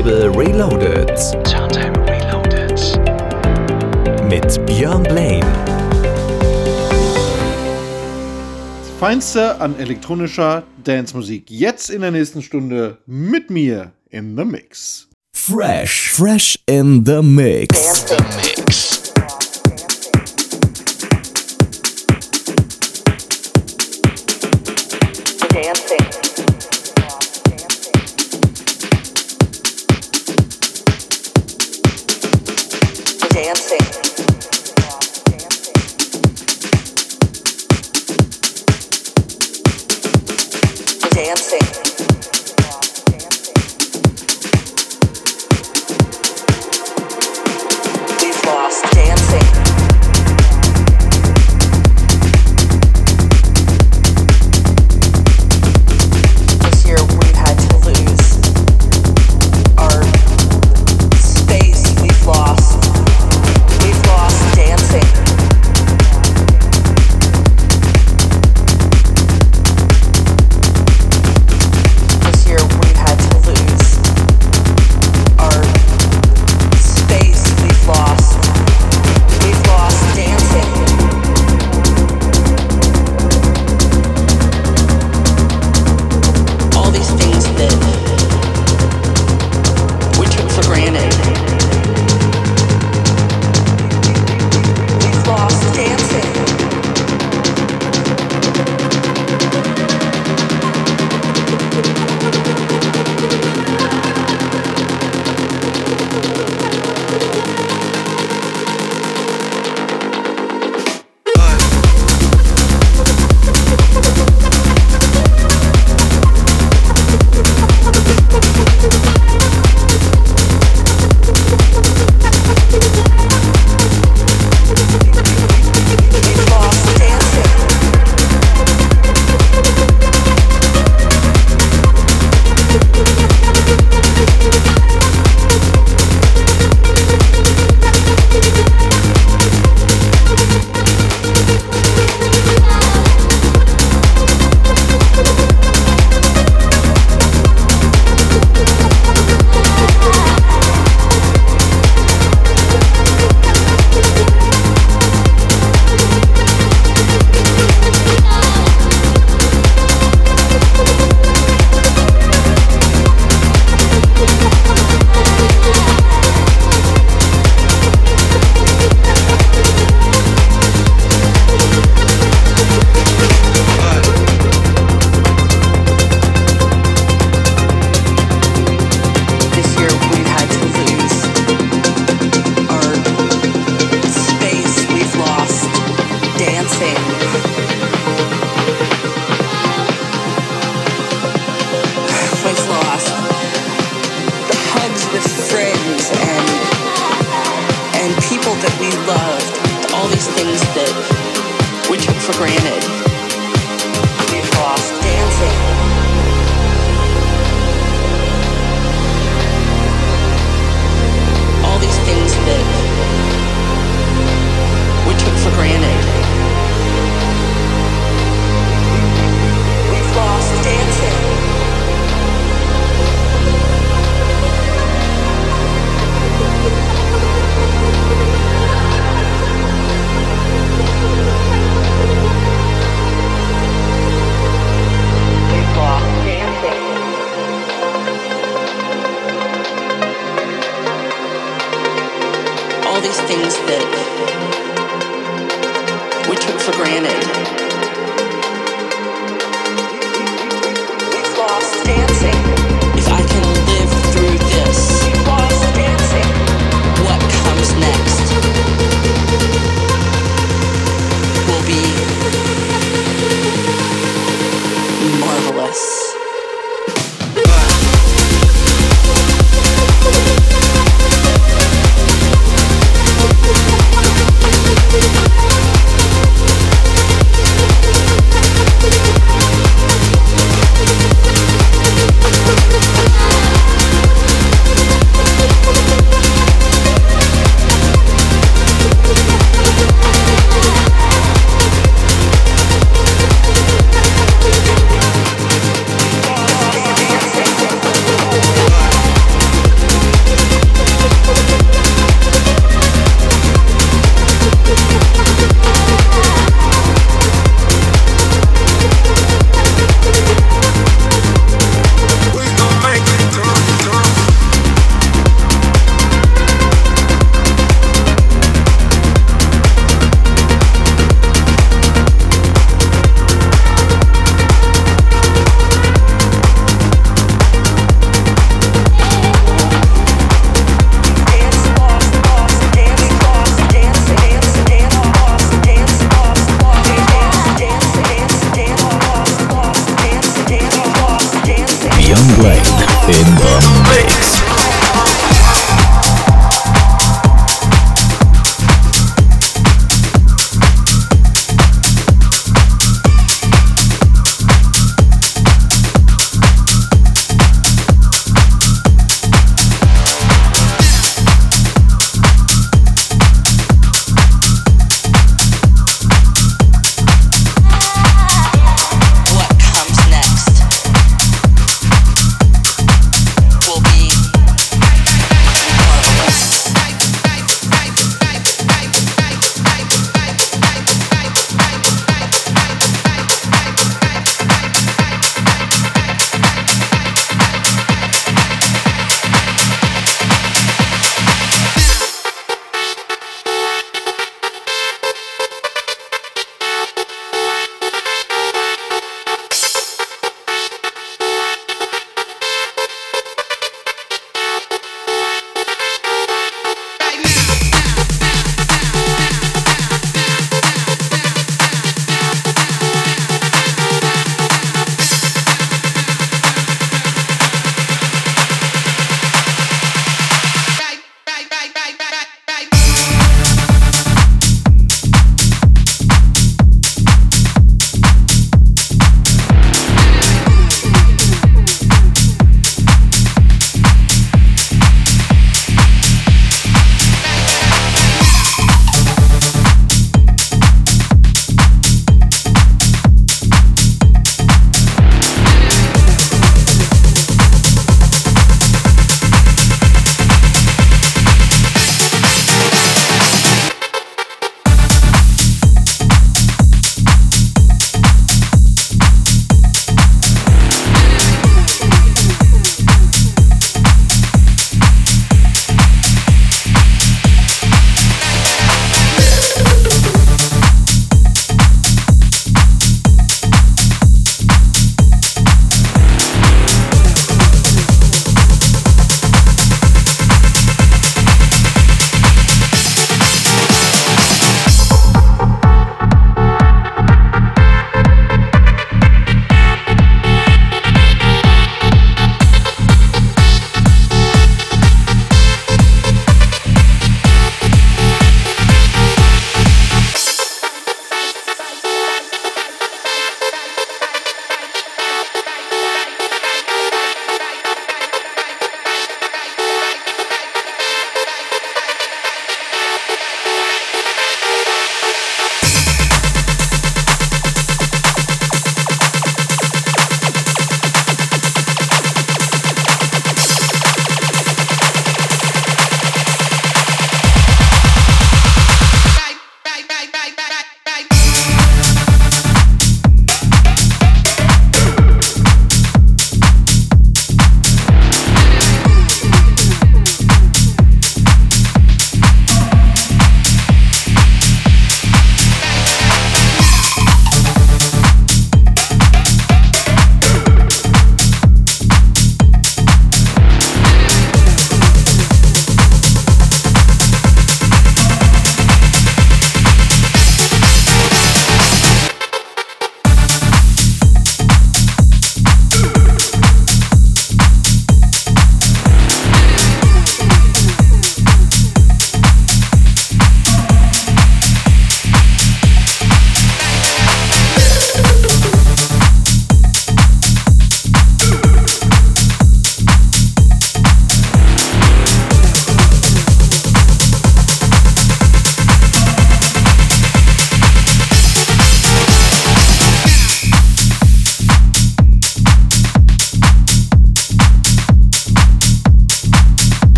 Turntable Reloaded. Turntable Reloaded. Mit Björn Blaine. Das Feinste an elektronischer Dancemusik. Jetzt in der nächsten Stunde mit mir in the Mix. Fresh, fresh in the Mix. Dance the Mix. dancing. dancing. Dancing.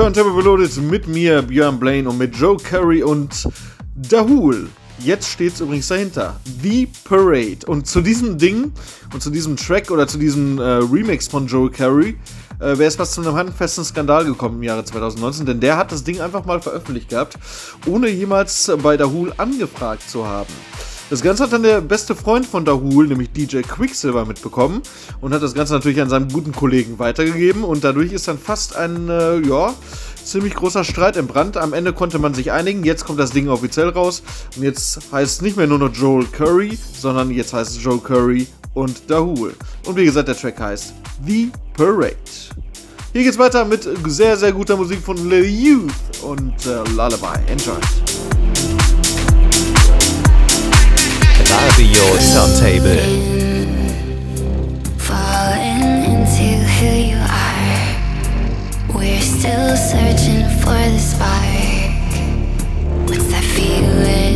Turntable Reloaded mit mir, Björn Blaine und mit Joe Curry und Dahul. Jetzt steht es übrigens dahinter. The Parade. Und zu diesem Ding und zu diesem Track oder zu diesem äh, Remix von Joe Curry äh, wäre es fast zu einem handfesten Skandal gekommen im Jahre 2019, denn der hat das Ding einfach mal veröffentlicht gehabt, ohne jemals bei Dahul angefragt zu haben. Das Ganze hat dann der beste Freund von Dahul, nämlich DJ Quicksilver, mitbekommen und hat das Ganze natürlich an seinem guten Kollegen weitergegeben und dadurch ist dann fast ein, äh, ja, ziemlich großer Streit entbrannt. Am Ende konnte man sich einigen, jetzt kommt das Ding offiziell raus und jetzt heißt es nicht mehr nur noch Joel Curry, sondern jetzt heißt es Joe Curry und Dahul. Und wie gesagt, der Track heißt The Parade. Hier geht's weiter mit sehr, sehr guter Musik von Lil Youth und äh, Lullaby. Enjoy. That'll be your. Falling into who you are. We're still searching for the spark. What's that feeling?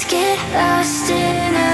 Let's get lost in a.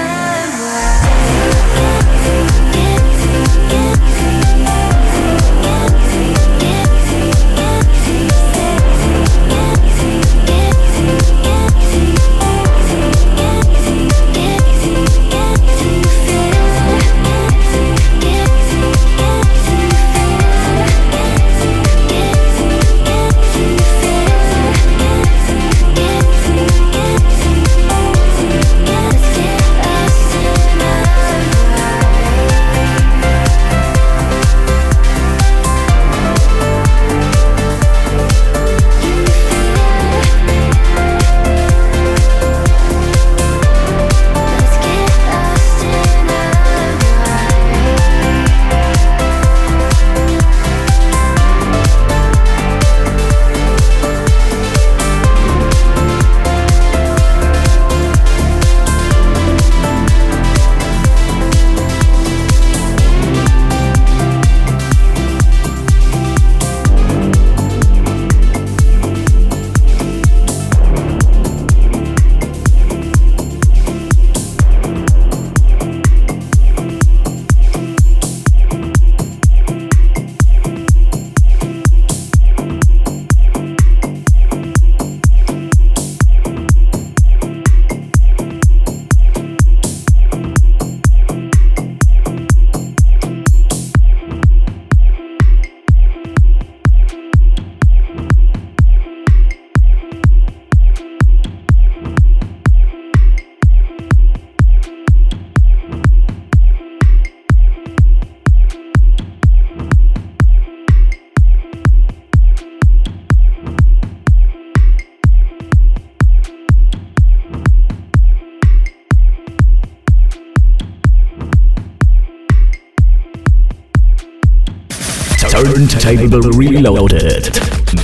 Turntable Reloaded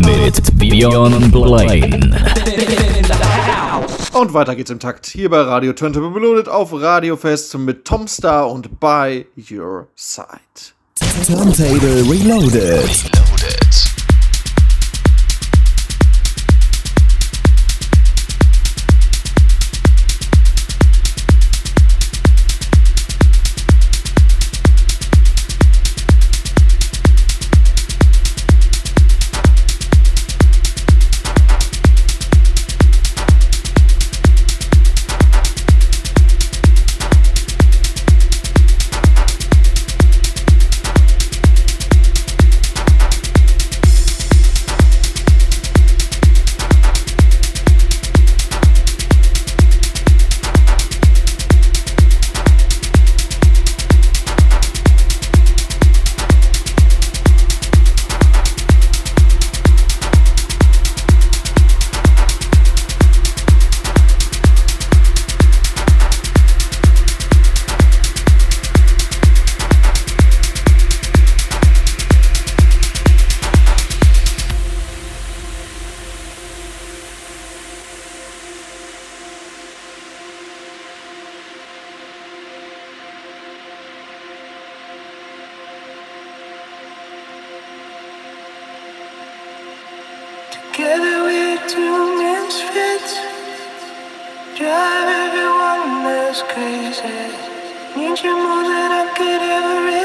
mit Beyond Blaine. Und weiter geht's im Takt hier bei Radio Turntable Reloaded auf Radiofest mit Tom Star und By Your Side. Turntable Reloaded. Together two misfits. Drive everyone that's crazy. Need you more than I could ever.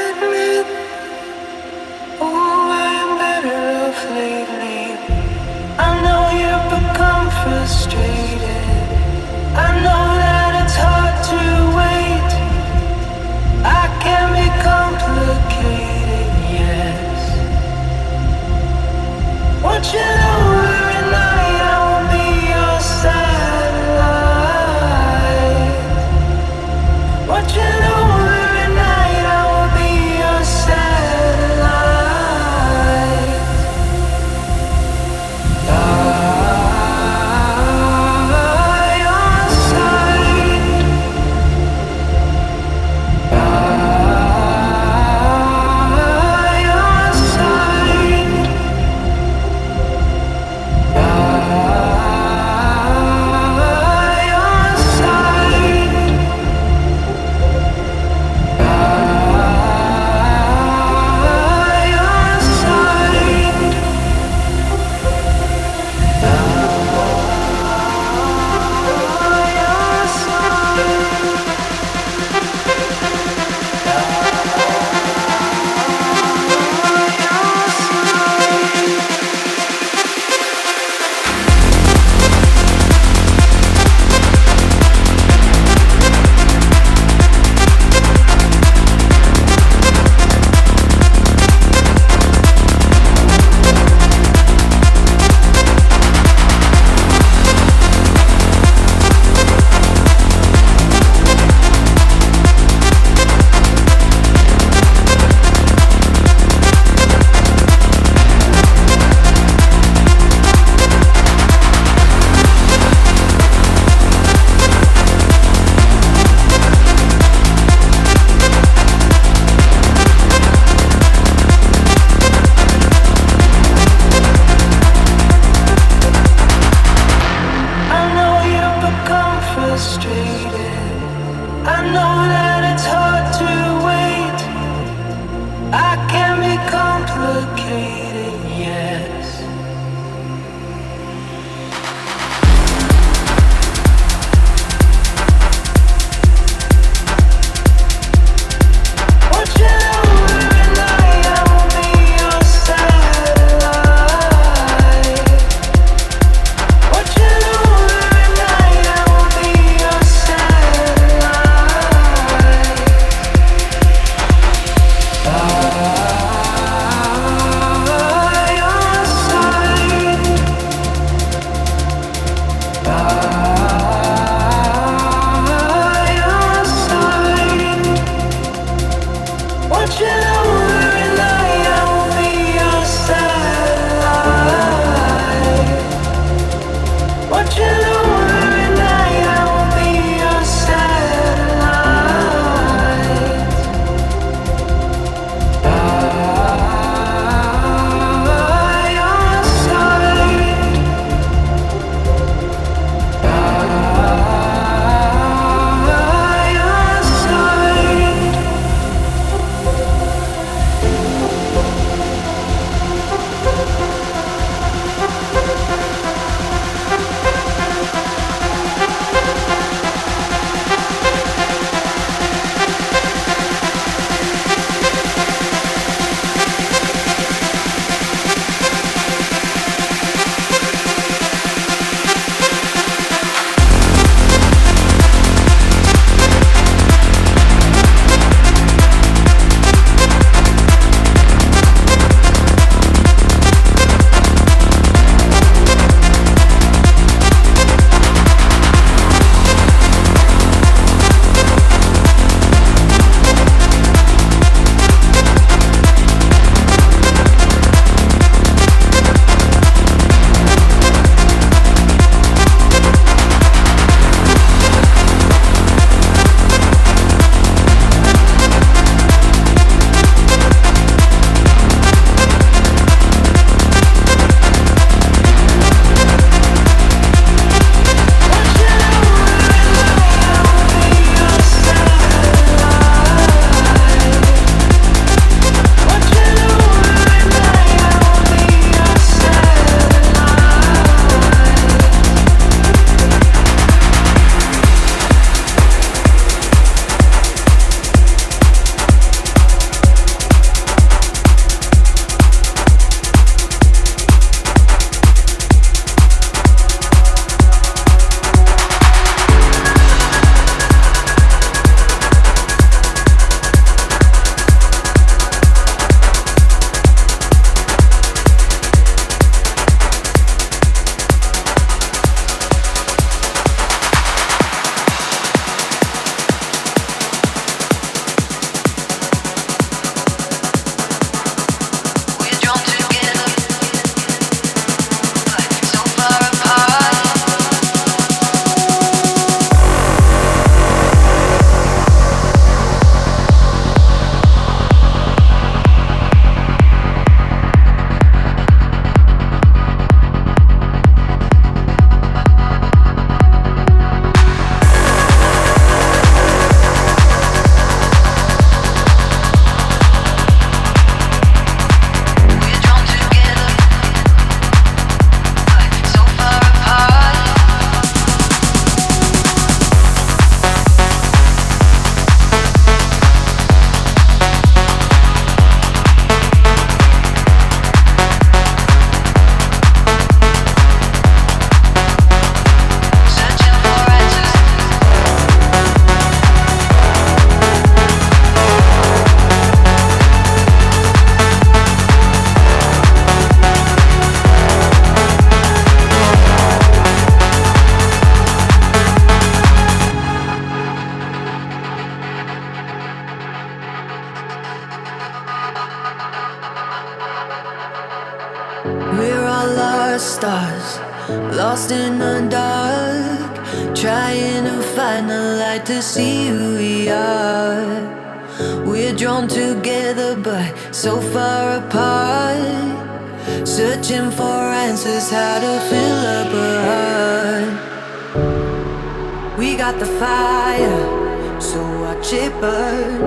Fire, so watch it burn.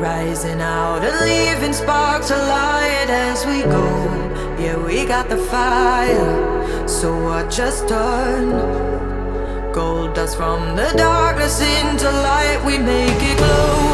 Rising out and leaving sparks alight as we go. Yeah, we got the fire, so watch us turn. Gold dust from the darkness into light, we make it glow.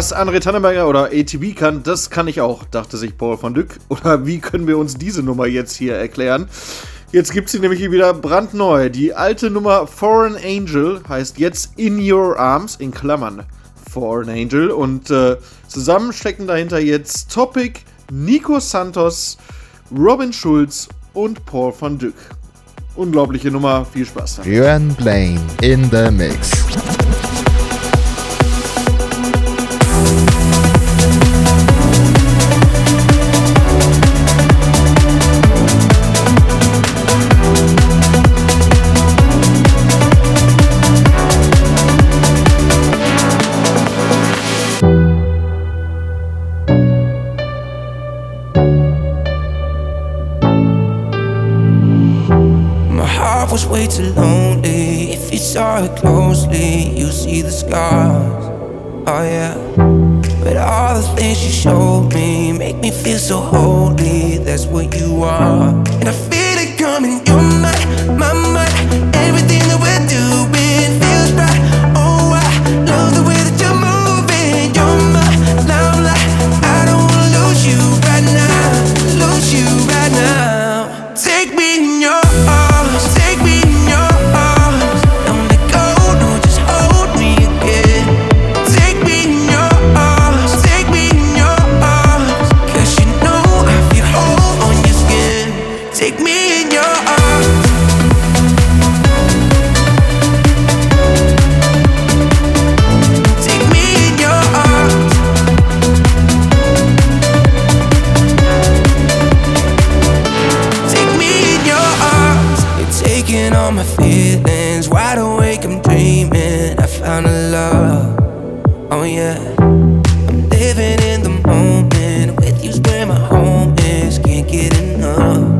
Was André Tannenberger oder ATB kann, das kann ich auch, dachte sich Paul van Dyck. Oder wie können wir uns diese Nummer jetzt hier erklären? Jetzt gibt sie nämlich hier wieder brandneu. Die alte Nummer Foreign Angel heißt jetzt In Your Arms, in Klammern Foreign Angel. Und äh, zusammen stecken dahinter jetzt Topic, Nico Santos, Robin Schulz und Paul van Dyck. Unglaubliche Nummer, viel Spaß damit. Blaine in the mix. Too lonely. If you saw it closely, you see the scars. Oh yeah. But all the things you showed me make me feel so holy. That's what you are. oh yeah. I'm living in the moment. With you's where my home is. Can't get enough.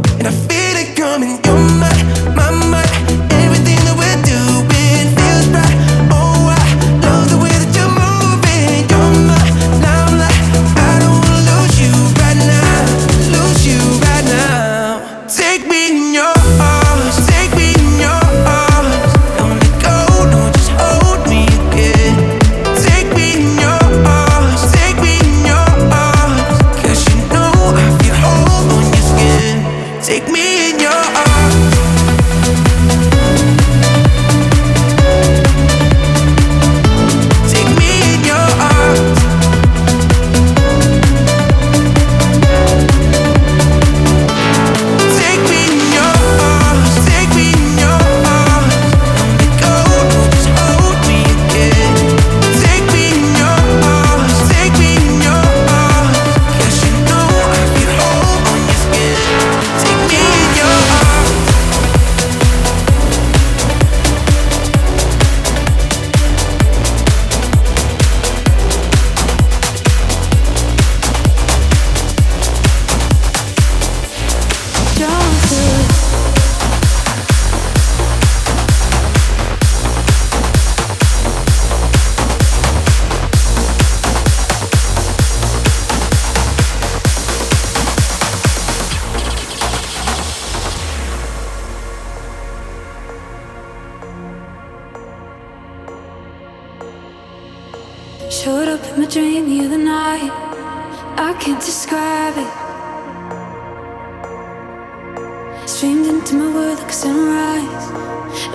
It's my world like a sunrise.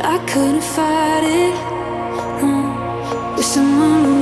I couldn't fight it. No, with someone.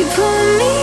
You pull me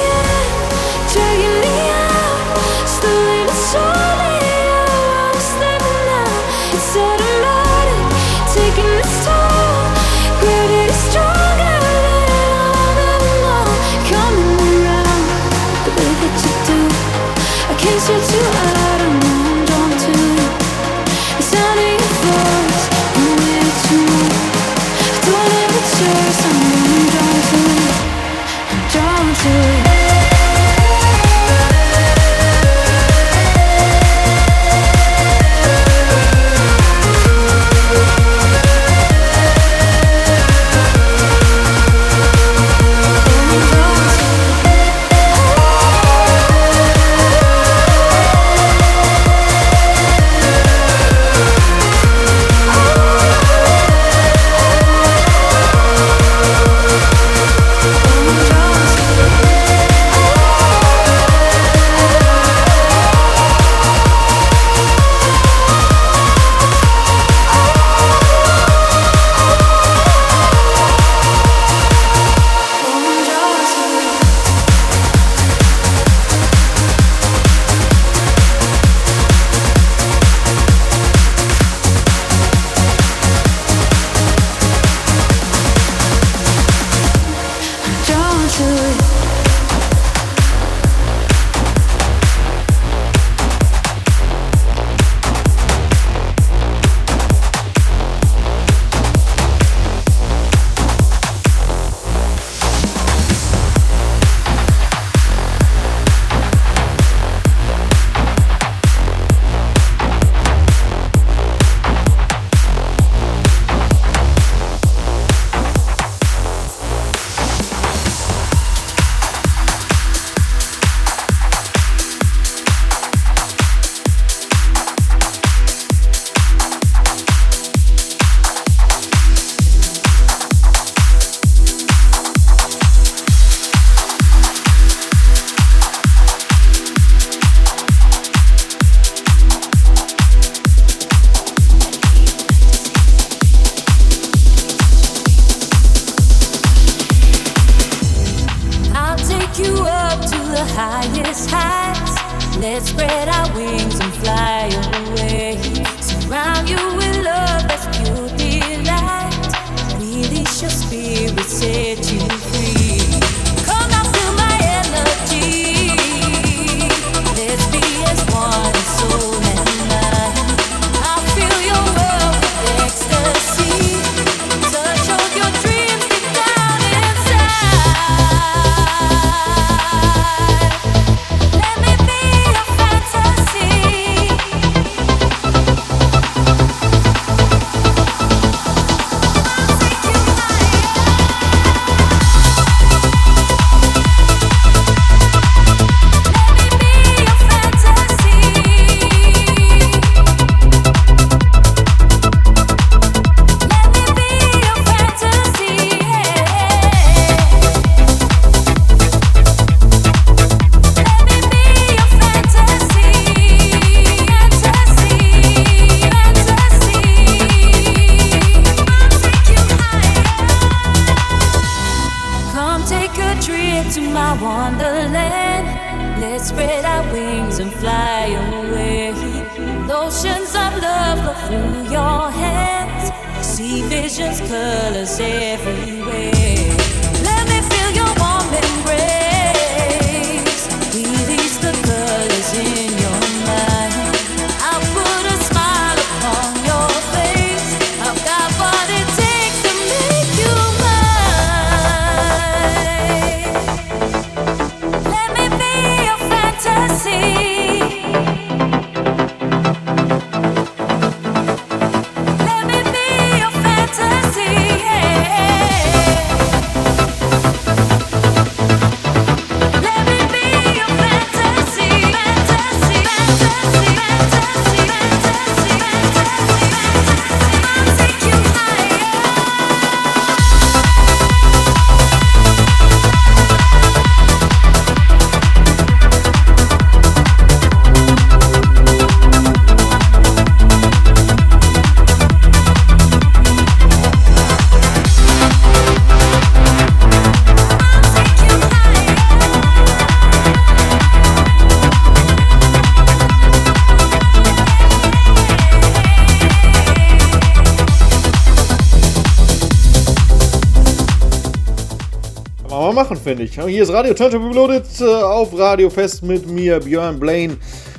ich. Hier ist Radio Turntable Reloaded äh, auf Radio Fest mit mir, Björn Blaine.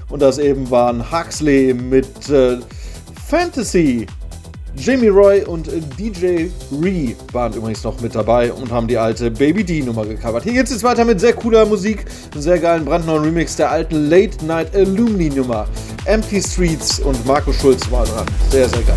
Und das eben waren Huxley mit äh, Fantasy. Jamie Roy und äh, DJ Ree waren übrigens noch mit dabei und haben die alte Baby D Nummer gecovert. Hier geht's jetzt weiter mit sehr cooler Musik, einem sehr geilen brandneuen Remix der alten Late Night Alumni Nummer. Empty Streets und Marco Schulz war dran. Sehr, sehr geil.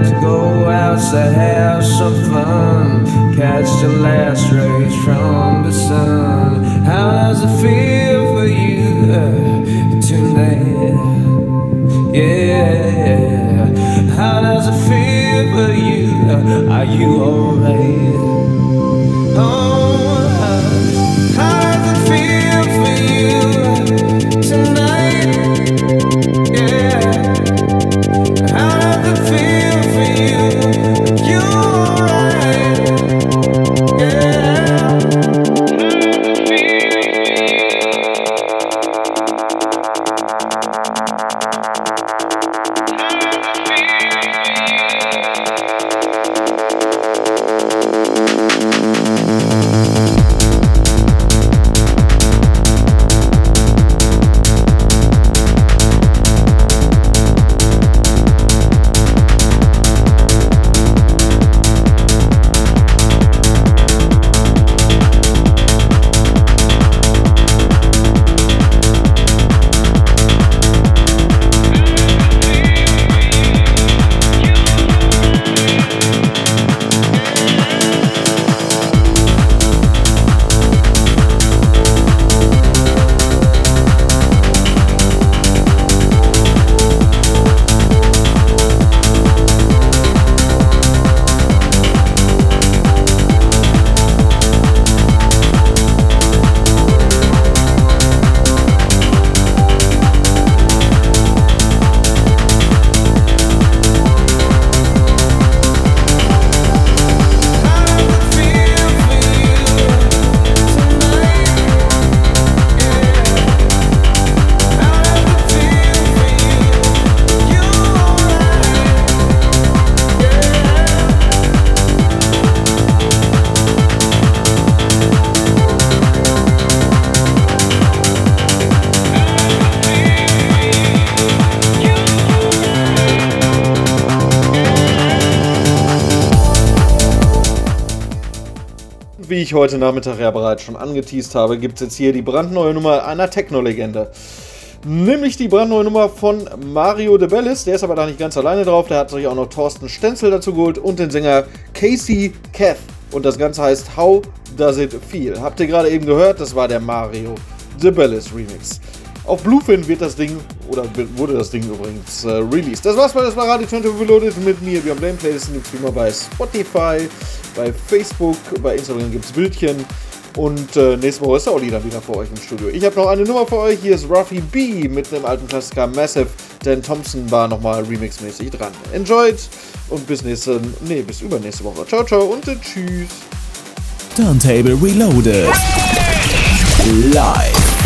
Let's go outside, have some fun. Catch the last rays from the sun. How does it feel for you tonight? Yeah. How does it feel for you? Are you alright? Ich heute Nachmittag ja bereits schon angeteased habe, gibt es jetzt hier die brandneue Nummer einer Techno-Legende. Nämlich die brandneue Nummer von Mario de Bellis. Der ist aber da nicht ganz alleine drauf. Der hat sich auch noch Thorsten Stenzel dazu geholt und den Sänger Casey Kath. Und das Ganze heißt How Does It Feel? Habt ihr gerade eben gehört? Das war der Mario de Bellis Remix. Auf Bluefin wird das Ding, oder wurde das Ding übrigens äh, released. Das war's bei das war Radio 20 Reloaded mit mir, Björn Blame. Playlisten gibt's wie immer bei Spotify, bei Facebook, bei Instagram gibt's Bildchen. Und äh, nächste Woche ist der Olli dann wieder vor euch im Studio. Ich habe noch eine Nummer für euch. Hier ist Ruffy B mit einem alten Klassiker Massive. Dan Thompson war nochmal remixmäßig dran. Enjoyed und bis nächste, nee, bis übernächste Woche. Ciao, ciao und äh, tschüss. Turntable Reloaded. Live.